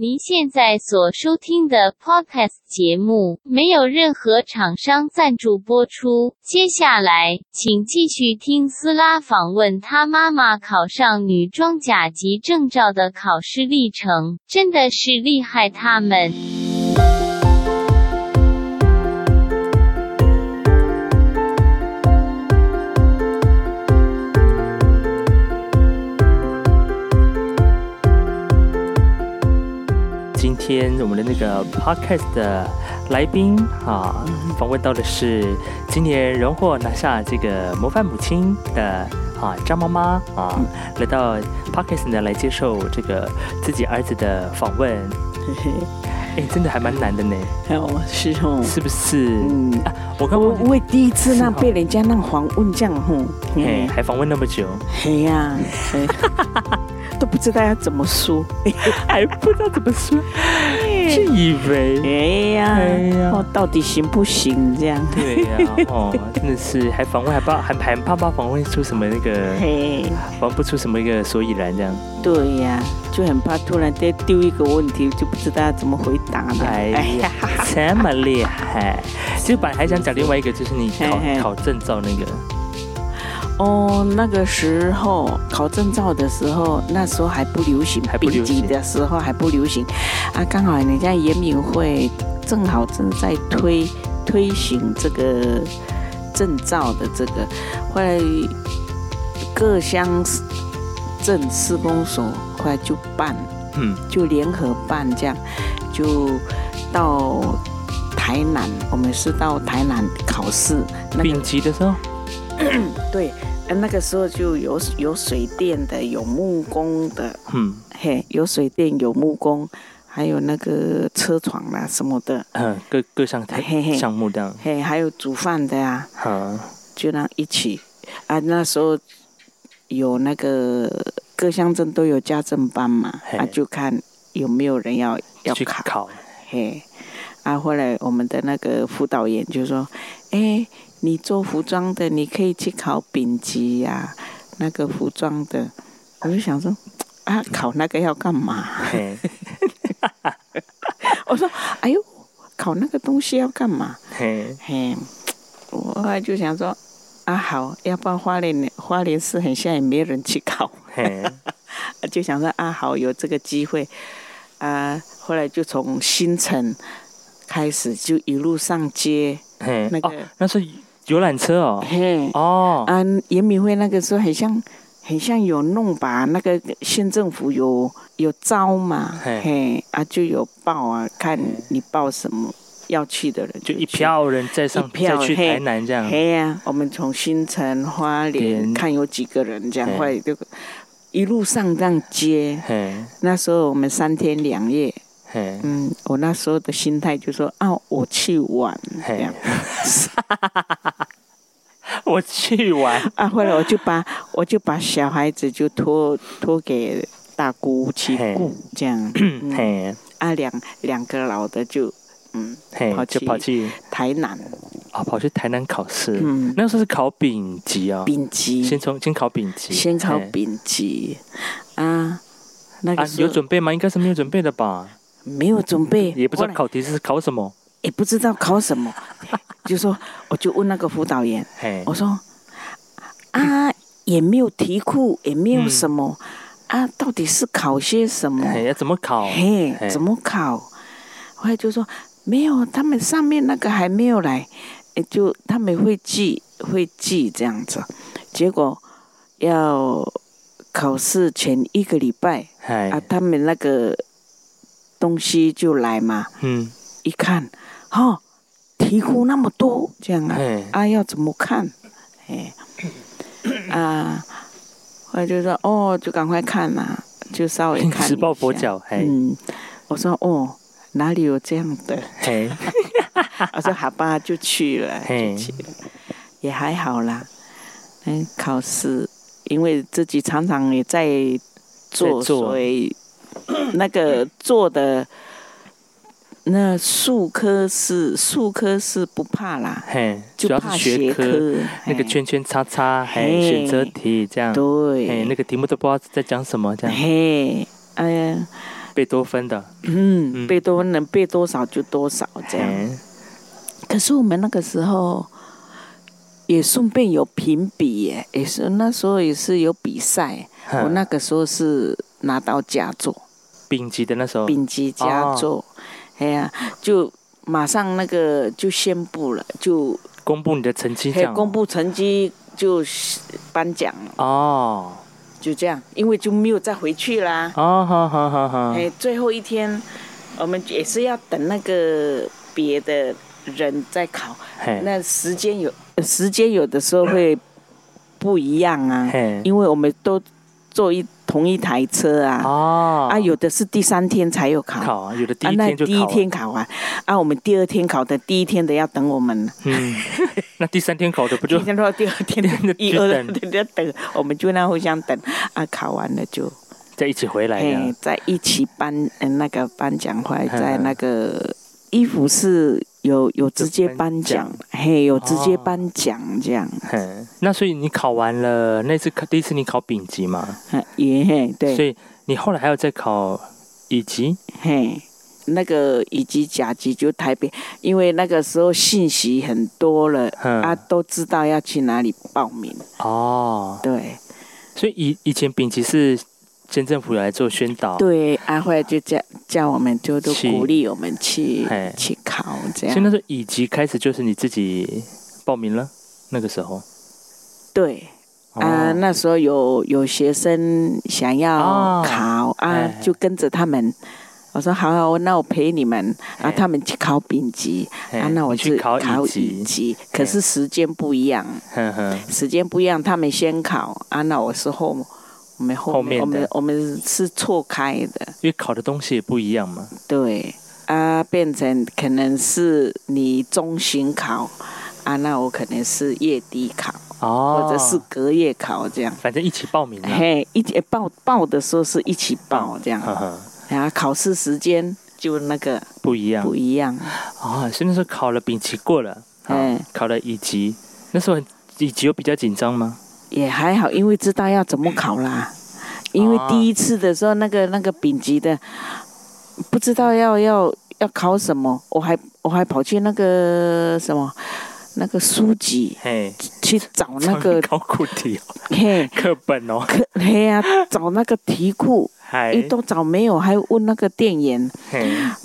您现在所收听的 Podcast 节目没有任何厂商赞助播出。接下来，请继续听斯拉访问他妈妈考上女装甲级证照的考试历程，真的是厉害他们。天我们的那个 podcast 的来宾啊，访问到的是今年荣获拿下这个模范母亲的啊张妈妈啊，来到 podcast 呢来接受这个自己儿子的访问。嘿嘿，哎，真的还蛮难的呢，哦，是哦，是不是？嗯，啊，我刚我刚我也第一次那被人家那访问这样吼，哎嘿，还访问那么久，嘿呀，嘿 都不知道要怎么说，还不知道怎么说，是以为。哎呀哎呀，哦，到底行不行这样？对呀、哦，真的是还访问还怕还还怕怕访问出什么那个嘿，访不出什么一个所以然这样。对呀，就很怕突然再丢一个问题，就不知道要怎么回答了。哎呀，这么厉害！其实本来还想讲另外一个，就是你考考证照那个，哦，那个时候考证照的时候，那时候还不流行，还不流行。丙级的时候还不流行。啊。刚好人家严敏会正好正在推推行这个证照的这个，后来各乡镇施工所后来就办，嗯，就联合办这样，就到台南，我们是到台南考试，那个丙级的时候，对，呃那个时候就有有水电的，有木工的，嗯嘿，有水电，有木工，还有那个车床啦什么的，嗯，各各项项目这样，嘿，还有煮饭的呀、嗯，就那一起啊。那时候有那个各乡镇都有家政班嘛，嘿啊，就看有没有人要要去考，考，嘿，啊，后来我们的那个辅导员就说，哎，你做服装的，你可以去考丙级呀、那个服装的。我就想说，啊，考那个要干嘛？我说，哎呦，考那个东西要干嘛？嘿，嘿，我后来就想说，啊，好，要不然花莲花莲市很像也没人去考，嘿，就想说啊，好，有这个机会啊。后来就从新城开始，就一路上街，嘿，那个哦，那是游览车哦，嘿，哦，啊，严敏会那个时候很像，很像有弄吧，那个县政府有有招嘛，嘿。嘿，啊就有报啊，看你报什么要去的人就一。票人再上票再去台南这样，嘿呀、我们从新城、花莲看有几个人这样，嘿。后来就一路上这样接。嘿，那时候我们三天两夜，嘿，嗯，我那时候的心态就说啊，我去玩这样。我去玩，啊，后来我就把我就把小孩子就托托给大姑去顾，这样。嗯。嘿，啊，两两个老的就嗯嘿，就跑去跑去台南，啊，跑去台南考试，嗯，那时候是考丙级啊，丙级，先从先考丙级，先考丙级。啊。那有准备吗？应该是没有准备的吧？没有准备，也不知道考题是考什么。也不知道考什么，就说我就问那个辅导员，嘿我，说啊，也没有题库，也没有嗯什么、啊，到底是考些什么？哎，要怎么考？嘿嘿，怎么考？后来就说没有，他们上面那个还没有来，诶就他们会记会记这样子，结果要考试前一个礼拜啊，，他们那个东西就来嘛，嗯，一看，哦，题库那么多，这样啊，嘿，啊要怎么看？哎，啊，后来就说哦，就赶快看呐、就稍微看实抱佛脚，嗯，我说哦，哪里有这样的？哎，我说好吧，就去了，就去了，也还好啦。嗯，考试，因为自己常常也在做，在做。所以那个做的那数科是数科是不怕啦，嘿，就主要怕学是学科，那个圈圈叉叉，嘿，嘿选择题这样，对嘿，对，那个题目都不知道在讲什么这样，嘿，哎呀，贝多芬的，嗯，贝多芬能背多少就多少这样。可是我们那个时候也顺便有评比耶，也是那时候也是有比赛。我那个时候是拿到佳作，丙级的那时候，丙级佳作，哎呀、就马上那个就宣布了，就公布你的成绩这样。哦，公布成绩就颁奖了，哦。就这样，因为就没有再回去啦。哦，好好好好，哎，最后一天我们也是要等那个别的人在考，那时间有时间有的时候会不一样啊，因为我们都做一同一台车啊，哦。啊有的是第三天才有考，考啊，有的第啊一那第一天就考了，天考完，啊我们第二天考的第一天的要等我们，嗯，那第三天考的不就第一天到第二天 的一二就等。的要等，我们就那互相等，啊考完了就在一起回来嘿的？在一起颁嗯那个颁奖会，嗯。在那个衣服是有有直接颁奖，嘿有直接哦。颁奖这样，嘿，那所以你考完了那次考第一次你考丙级嘛，嗯也嘿对。所。以你后来还要再考乙级，嘿，那个乙级甲级就台北，因为那个时候信息很多了，嗯。啊，都知道要去哪里报名。哦，对。所以以以前丙级是县政府有来做宣导，对，啊，后来就叫叫我们就都鼓励我们去嘿。去考这所以那样。时候乙级开始就是你自己报名了，那个时候？对啊，哦那时候有有学生想要哦考啊哎，就跟着他们。我说好好，那我陪你们。啊，嘿。他们去考丙级，嘿啊，那我你去考考乙级可是时间不一样。时间不一样，他们先考啊，那我是后，我们后后面我们我们是错开的，因为考的东西也不一样嘛，对。啊，变成可能是你中旬考啊，那我可能是月底考，哦，或者是隔夜考这样。反正一起报名了，嘿，一起报报的时候是一起报这样，呵呵，然后考试时间就那个不一样。不一样，哦，所以那时候考了丙级过了，啊嗯，考了乙级，那时候很乙级有比较紧张吗？也还好，因为知道要怎么考啦。因为哦第一次的时候，那个那个丙级的不知道要要要考什么，我还我还跑去那个什么那个书籍嘿，去找那个考古题哦。嘿。课本哦，可嘿呀、找那个题库，还诶都找没有，还问那个店员，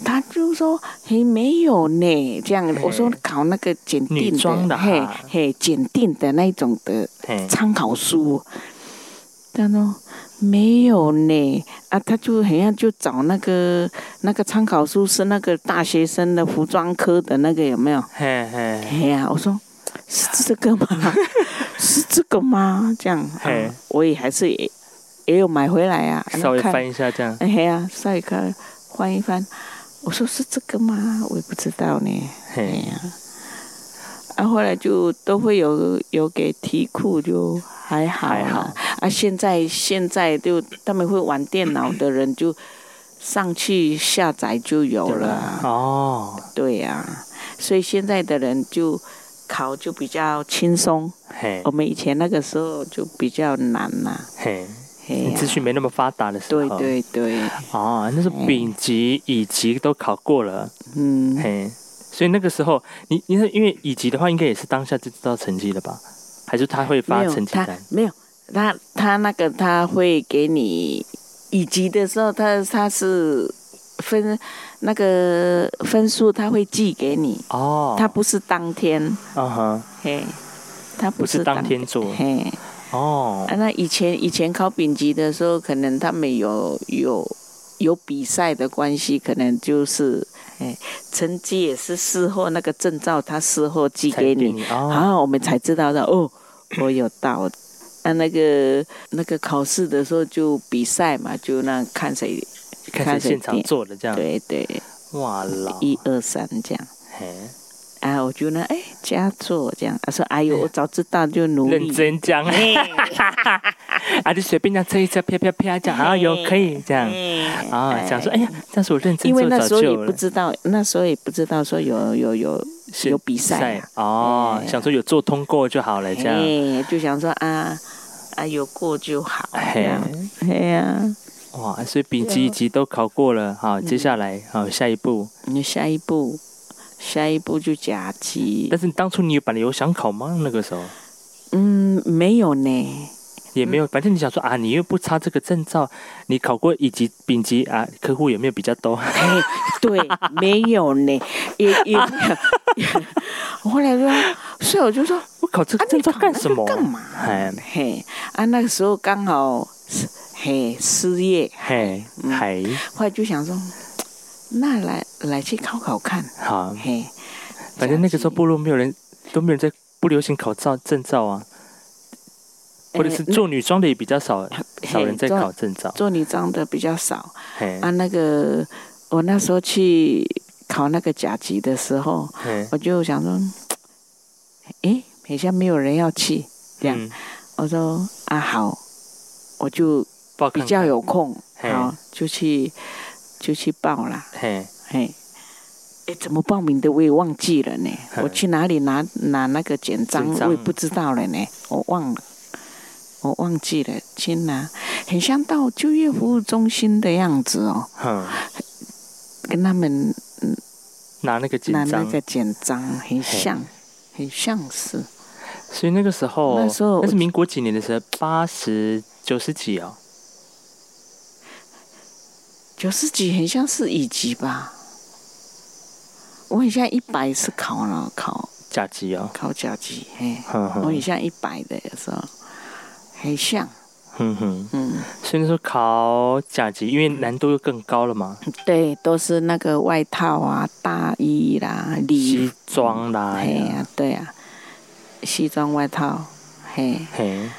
他就说嘿没有呢，这样的我说考那个检定的嘿嘿检定的那种的，参考书，他说没有呢，啊，他就好像就找那个那个参考书是那个大学生的服装科的那个有没有？嘿嘿，哎呀，我说是这个吗？是这个吗？这样，我也还是也也有买回来啊，稍微翻一下这样，哎呀，稍微看翻一翻，我说是这个吗？我也不知道呢。哎，呀，啊，后来就都会有有给题库，就还好啦。还好。啊。现在现在就他们会玩电脑的人就上去下载就有了？，哦，对呀、所以现在的人就考就比较轻松。嘿。我，们以前那个时候就比较难呐、嘿，嘿呀。资讯没那么发达的时候，对对对，哦，那是丙级、乙级都考过了，嗯，嘿，所以那个时候你你是因为乙级的话，应该也是当下就知道成绩了吧？还是他会发成绩单？没有他他那个他会给你乙级的时候，他他是分那个分数他会寄给你，哦，他不是当天，啊哈，嘿，他不不是当天做。嘿，哦。啊，那以前以前考丙级的时候，可能他们有有有比赛的关系，可能就是哎，成绩也是事后那个证照，他事后寄给你，然后我们才知道的哦，我有到。那，那个那个考试的时候就比赛嘛，就那看谁，看谁现场做的这样，对对，哇老，一二三这样。哎，啊，我就呢，哎，佳作这样。他说，哎呦，我早知道就努力。认真讲，啊，就随便这样这一测啪啪啪这样，啊有可以这样。啊，想说哎呀，但是我认真因为做那时候也不知道，那时候也不知道说有有有是有比赛啊。哦，哎想说有做通过就好了这样，哎，就想说啊啊有过就好，这嘿样，哎呀，哇，所以丙级、乙级都考过了，好，接下来好下一步。你下一步，下一步就甲级但。是当初你本来有想考吗？那个时候嗯，没有呢。也没有，反正你想说啊，你又不差这个证照，你考过乙级、丙级啊，客户有没有比较多？哎，对，没有呢，也也没有。我后来就说，所以我就说，我考这个啊，证照干什么？个干嘛？哎嘿，啊，那个时候刚好是嘿失业，嘿，嗯还后来就想说，那来来去考考看，好，嘿，反正那个时候部落没有人，都没有人在不流行考照证照啊，或者是呃做女装的也比较少，少人在做考证照。做女装的比较少。嘿，啊。那个我那时候去考那个甲级的时候，我就想说，哎，好像没有人要去，这样。嗯，我说啊好，我就比较有空，嘿。好就去就去报啦。嘿，嘿，哎，怎么报名的我也忘记了呢。我去哪里拿拿那个简章我也不知道了呢，我忘了，我忘记了去拿，很像到就业服务中心的样子哦，哼，跟他们拿那个简章，拿那个简章很像，很像是。所以那个时候，那时候那是民国几年的时候，八十九十几哦，九十几很像是乙级吧？我很像一百是考了考甲级哦，考甲级，嘿，我很像一百的有时候，很像，哼哼，嗯，所以那时候考甲级，因为难度又更高了嘛，对，都是那个外套啊、大衣啦、礼西，装啦，嘿呀、对呀、西装外套，嘿，嘿，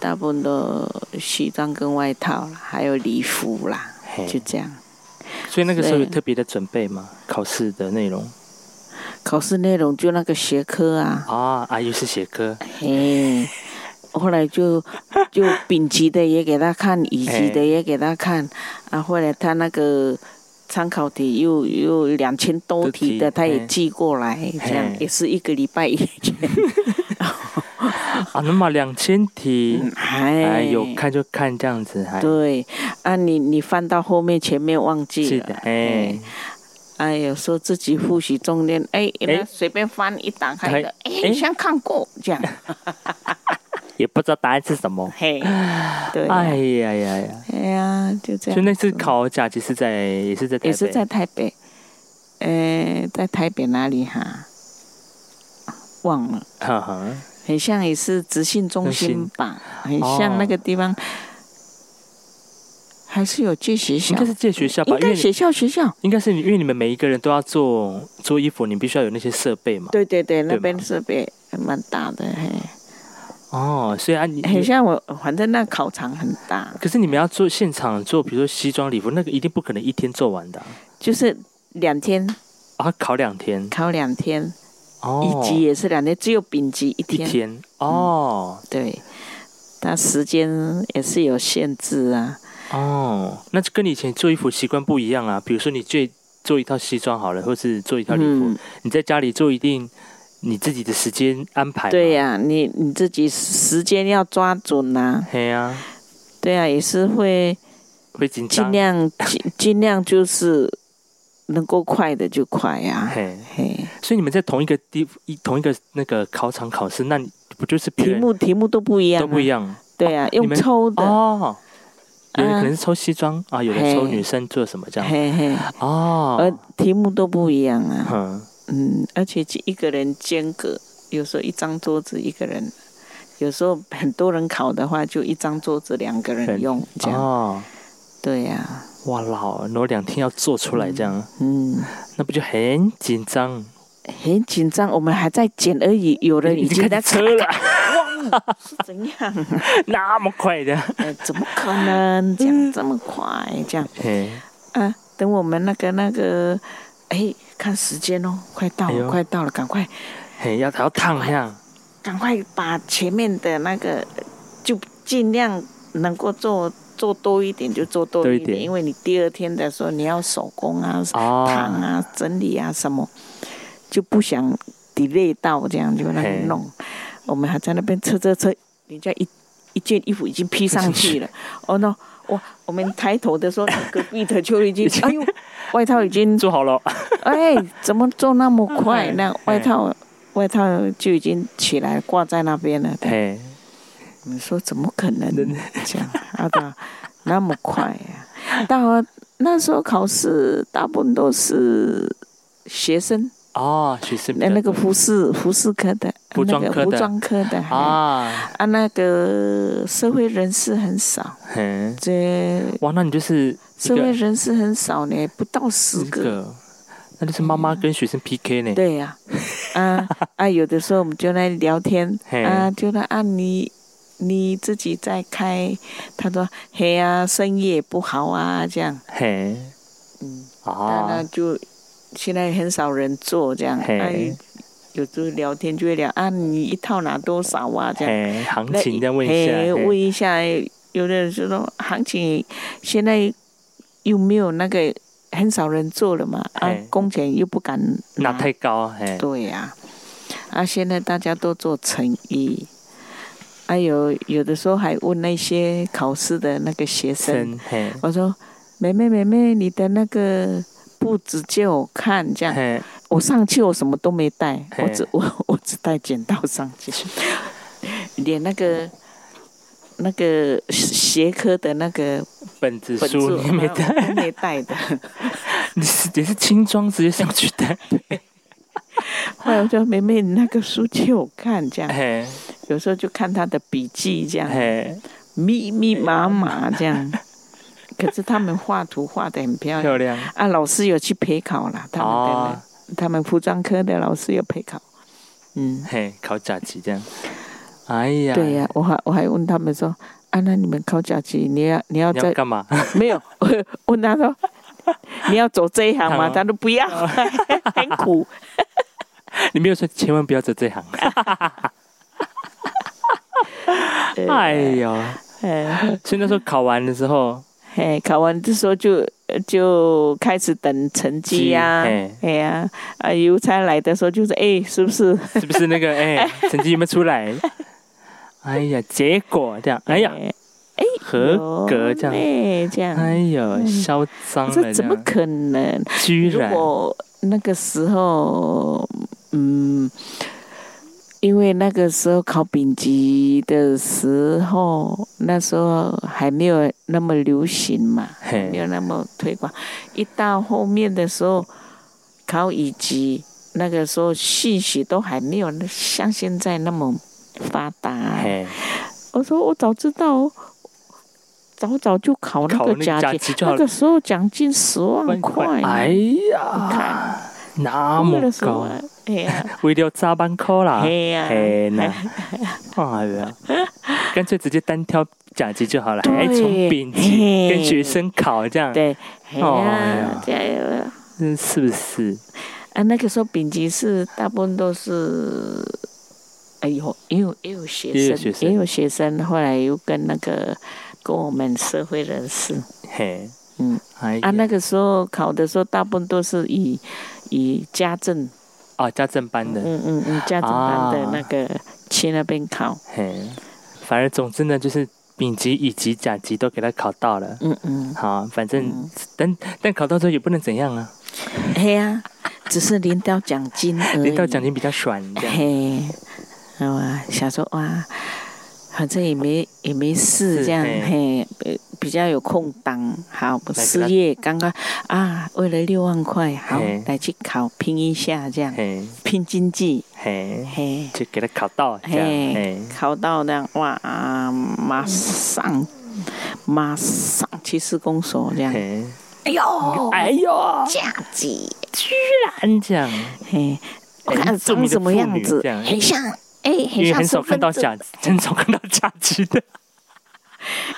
大部分都西装跟外套啦，还有礼服啦，嘿，就这样。所以那个时候有特别的准备吗？考试的内容？考试内容就那个学科啊，啊，啊，又是学科，嘿，后来就就丙级的也给他看，乙级的也给他看，啊，后来他那个参考题又又两千多多题题的，他也寄过来，这样也是一个礼拜一卷，啊，那么两千题，哎，哎，有看就看这样子，还对啊，你你翻到后面前面忘记是的了，，哎，哎，有时候自己复习重点，哎，哎。随便翻一打开哎。的，哎，哎好像看过这样，也不知道答案是什么，嘿，对啊，哎呀呀呀，哎呀，就这样。所以那次考甲级是在也是在，也是在台北，呃，在台北哪里哈？忘了，哈哈，很像也是直信中中心心吧，很像那个地方，还是有借学校。应该，是借学校吧，因为你应该学校学校，应该是你因为你们每一个人都要做做衣服，你必须要有那些设备嘛。对对对，那边嘛？设备还蛮大的，嘿，哦，所以啊，你很像我，反正那考场很大，可是你们要做现场做，比如说西装礼服，那个一定不可能一天做完的啊。就是两天。啊，考两天。考两天，哦，乙级也是两天，只有丙级一一天，天哦对，它时间也是有限制啊。哦，那就跟你以前做衣服习惯不一样啊。比如说你最做一套西装好了，或是做一套礼服，嗯。你在家里做一定你自己的时间安排。对呀、你你自己时间要抓准呐、对呀、对呀、也是会会紧张。尽。量尽尽量就是能够快的就快呀、所以你们在同一个地一同一个那个考场考试，那你不就是别题目题目都不一样、都不一。样对啊、用抽的，哦？有可能是抽西装啊，有人抽女生做什么这样嘿嘿，哦。而题目都不一样啊。嗯，嗯，而且一个人间隔，有时候一张桌子一个人。有时候很多人考的话，就一张桌子两个人人用，这样、哦，对呀、哇老，然后两天要做出来这样，嗯，那不就很紧张？很紧张，我们还在剪而已，有人已经在开车了，哇，是怎样？那么快的？哎，怎么可能讲这么快？这样嘿，啊？等我们那个那个，哎，看时间哦，快到了，快到了，赶快嘿，要要烫一下，赶快把前面的那个就尽量能够做做多一点就做多一点，一点。因为你第二天的时候你要手工啊、烫哦，啊、整理啊什么，就不想 delay 到这样就那里弄。我们还在那边车车车，人家一一件衣服已经披上去了，哦那哇，我们抬头的时候，隔壁的就已经，哎呦，外套已经，做好了，哎，怎么做那么快？哎那外套外套就已经起来挂在那边了。嘿，你说怎么可能？这样？啊，对啊，那么快呀、到那时候考试，大部分都是学生，哦，学生比那那个服饰服饰科的，服装科的。那个服装科的啊。啊，啊，那个社会人士很少，嘿，这哇，那你就是社会人士很少呢，不到十个。那就是妈妈跟学生 PK 呢。对呀、啊，啊有的时候我们就来聊天。啊，就来啊你你自己在开，他说嘿呀、生意也不好啊，这样，嘿，嗯，啊。那啊，就现在很少人做这样，嘿。哎、有时候聊天就会聊啊，你一套拿多少啊这样，行情再问一下，问一下，有的人就说行情现在又没有那个很少人做了嘛，啊，工钱又不敢拿。太高，嘿，对呀、啊，现在大家都做成衣，还、有有的时候还问那些考试的那个学生，生，我说：“妹妹妹妹，你的那个布子借我看，这样。我上去我什么都没带，我只我 我只带剪刀上去，连那个那个学科的那个本子本子书你没带，没带的。你是你是轻装直接上去带，后来我说：妹妹，你那个书借我看，这样。嘿，有时候就看他的笔记，这样。”，密密麻麻这样。可是他们画图画的很漂亮漂亮，啊，老师有去陪考啦，他们的、哦，他们服装科的老师有陪考。嗯，嘿，考甲级这样，哎呀，对呀、我还我还问他们说，啊，那你们考甲级，你要你要在干嘛？没有？我 问他说，你要走这一行吗？哦他说不要，很苦。你没有说千万不要走这行，哎呦，哎，所以那时候考完的时候，哎，考完的时候就就开始等成绩呀、嘿。哎呀，啊，邮差来的时候就是，哎，是不是？是不是那个哎，成绩有没有出来？哎呀，结果这样，哎呀，哎，合格这样，哎，这样，哎呦，嚣张了这怎么可能？如居然，如果那个时候，嗯，因为那个时候考丙级的时候，那时候还没有那么流行嘛，没，有那么推广。一到后面的时候，考乙级，那个时候信息都还没有像现在那么发达。嘿，我说我早知道，早早就考那个个甲级，那个时候奖金十万万块，哎你呀，看那么高，为了砸班扣啦，嘿呀，嘿呐，哎呀，干脆直接单挑甲级就好了，还从丙级跟学生考这样，对，哎哦呀呀，加油！嗯，是不是？啊，那个时候丙级是大部分都是，哎呦，也有也有学生，也有学生。也有学生，后来又跟那个跟我们社会人士，嘿，嗯，哎啊，那，个时候考的时候，大部分都是以以家政，哦，家政班的，嗯嗯嗯，家政班的啊。那个去那边考，嘿，反而总之呢，就是丙级、乙级、甲级都给他考到了。嗯嗯，好，反正嗯。但但考到之后也不能怎样啊，嘿呀，只是领到奖金而已，领到奖金比较爽。嘿，哇，想说哇，反正也没也没事，这样嘿。嘿，呃比较有空档，好，不失业刚刚啊，为了六万块，好来去考拼一下，这样，拼经济，嘿，嘿，就给他考到这样。嘿嘿，，考到那样哇，马上马上去施工所这样，嘿，哎呦，哎呦，价级，居然这样，嘿，我看长什么样子很像，因为很少。看到假，很少看到甲级的。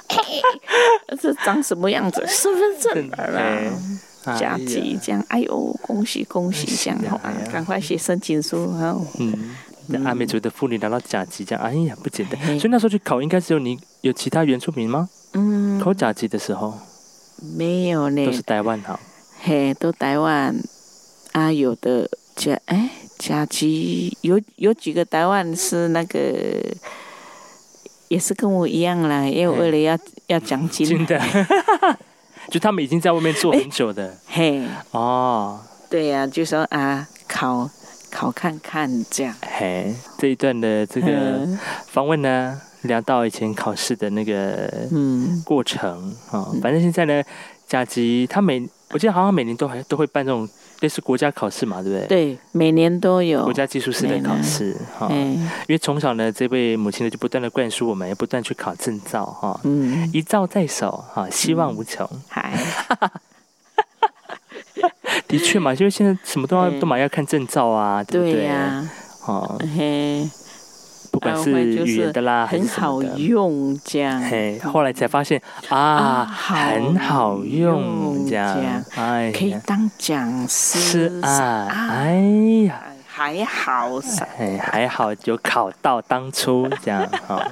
这长什么样子？身份证哎啦，加哎呀急这样，哎呦，恭喜恭喜这样好啊赶快写申请书哦。嗯，那阿美族的妇女拿到甲级，这样，哎呀，不简单。所以那时候去考，应该只有你有其他原住民吗？嗯，考甲级的时候没有呢都，是台湾好。嘿，都台湾啊，有的甲哎甲级有有几个台湾是那个也是跟我一样啦，因为为了要要奖金，真的，就他们已经在外面做很久的。嘿，哦。对呀、就说啊，考考看看这样。嘿，这一段的这个嗯访问呢，聊到以前考试的那个嗯，过程啊、反正现在呢，甲级他每我记得好像每年都还都会办这种类似国家考试嘛，对不对？对，每年都有。国。家技术师的考试哈、哎，因为从小呢，这位母亲呢就不断的灌输我们，要不断去考证照哈、嗯，一照在手哈、希望无穷。嗯 的确嘛，因为现在什么都要嗯都嘛要看证照啊，对不对？对呀、哦，嘿，不管是语言的啦，很好。用这样。嘿，后来才发现啊，很好用，用这样这样，哎可以呀，当讲师是啊，哎呀，还好还好有考到当初这样哈。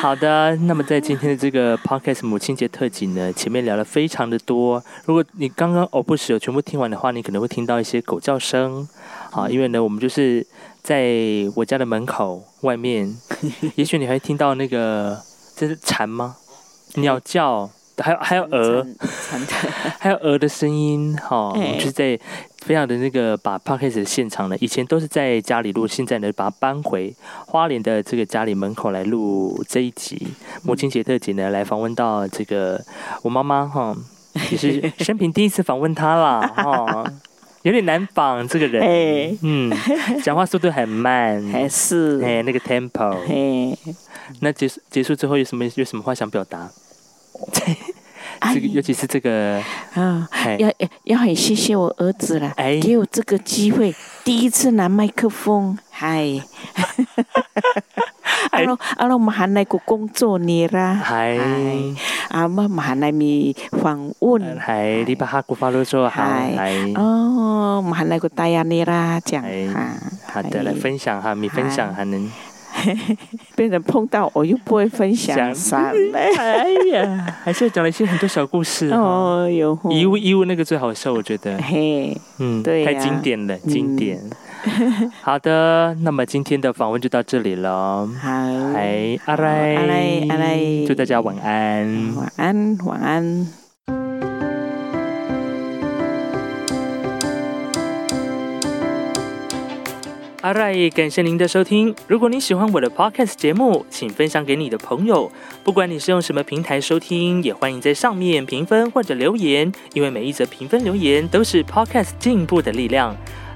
好的，那么在今天的这个 podcast 母亲节特辑呢，前面聊了非常的多。如果你刚刚偶不时有全部听完的话，你可能会听到一些狗叫声啊，因为呢，我们就是在我家的门口外面，也许你还会听到那个这是蝉吗？鸟叫，还有还有鹅，还有鹅的声音，哈、我哎们就是在非常的那个把 podcast 的现场呢，以前都是在家里录，现在呢把它搬回花莲的这个家里门口来录这一集。母亲节特辑呢，来访问到这个我妈妈哈，也是 生平第一次访问她啦，哈，有点难绑这个人，哎，嗯，讲话速度很慢，还是。哎，那个 tempo，嘿，那结束结束之后有什么有什么话想表达？哎。这个尤其是这个，啊，哎要要要很谢谢我儿子了，哎。给我这个机会，第一次拿麦克风，嗨，阿罗阿罗，我们还来过工作你啦，系。啊，我们还来咪访问，嗨，你把哈古发露说好，嗨。嗨，哦，我们还来过大亚你啦，这样哎哈，好的，来分享哈，你分享还能 被人碰到我又不会分享，想傻嘞，哎呀，还是讲了一些很多小故事哦。哦哟，遗物遗物那个最好笑，我觉得，嘿，嗯，对呀。太经典了，经典。好的，那么今天的访问就到这里了。好，哎，阿来，阿来阿来祝大家晚安。晚安，晚安。阿赖，感谢您的收听。如果你喜欢我的 podcast 节目，请分享给你的朋友。不管你是用什么平台收听，也欢迎在上面评分或者留言，因为每一则评分留言都是 podcast 进步的力量。